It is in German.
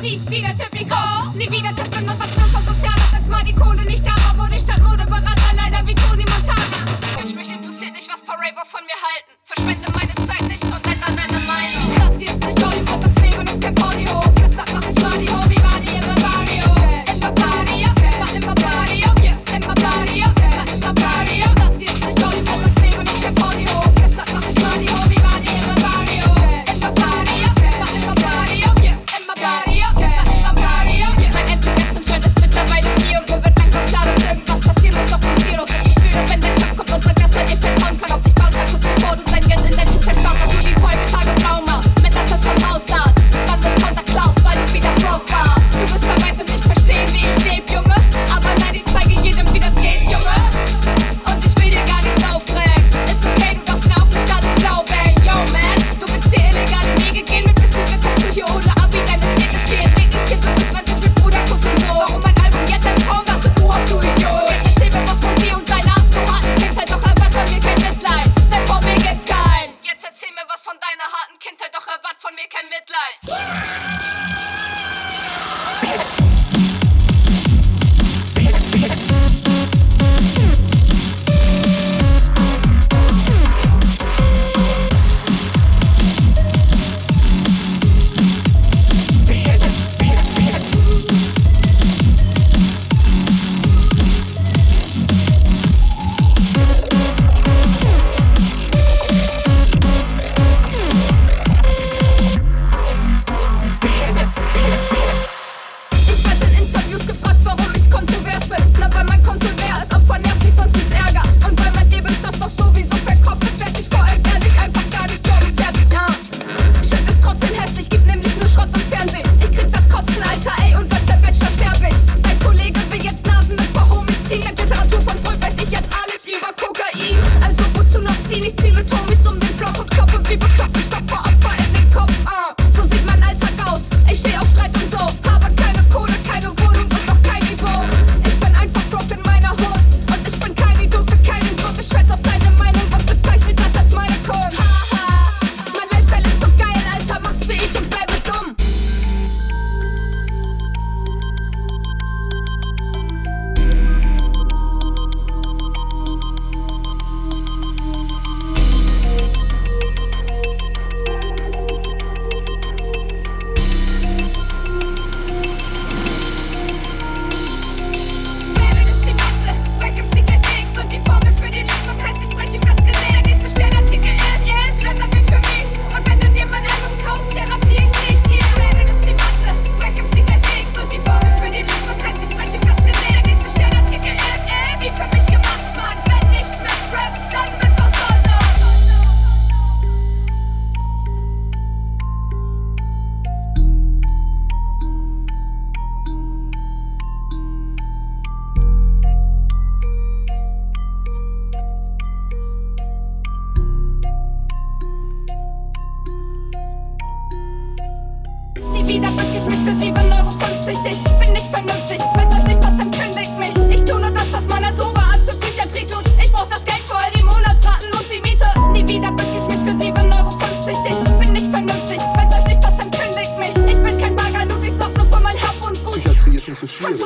nie wieder typico, nie wieder tippen und was noch sozial ist, als mal die Kohle nicht da war, wurde ich dann Modeberater leider wie Tony Montana. Mensch, mich interessiert nicht, was Parabo von mir halten. Verschwende meine Zeit. Wieder bück ich mich für 7,50 Euro. Ich bin nicht vernünftig, wenn's euch nicht passt, dann kündigt mich. Ich tu nur das, was man als Oberarzt für Psychiatrie tut. Ich brauch das Geld für all die Monatsraten und die Miete. Nie wieder bück ich mich für 7,50 Euro. Ich bin nicht vernünftig, wenn's euch nicht passt, dann kündigt mich. Ich bin kein Bagger, du ich sorg nur für mein Hab und Gut. Psychiatrie ist nicht so schwierig.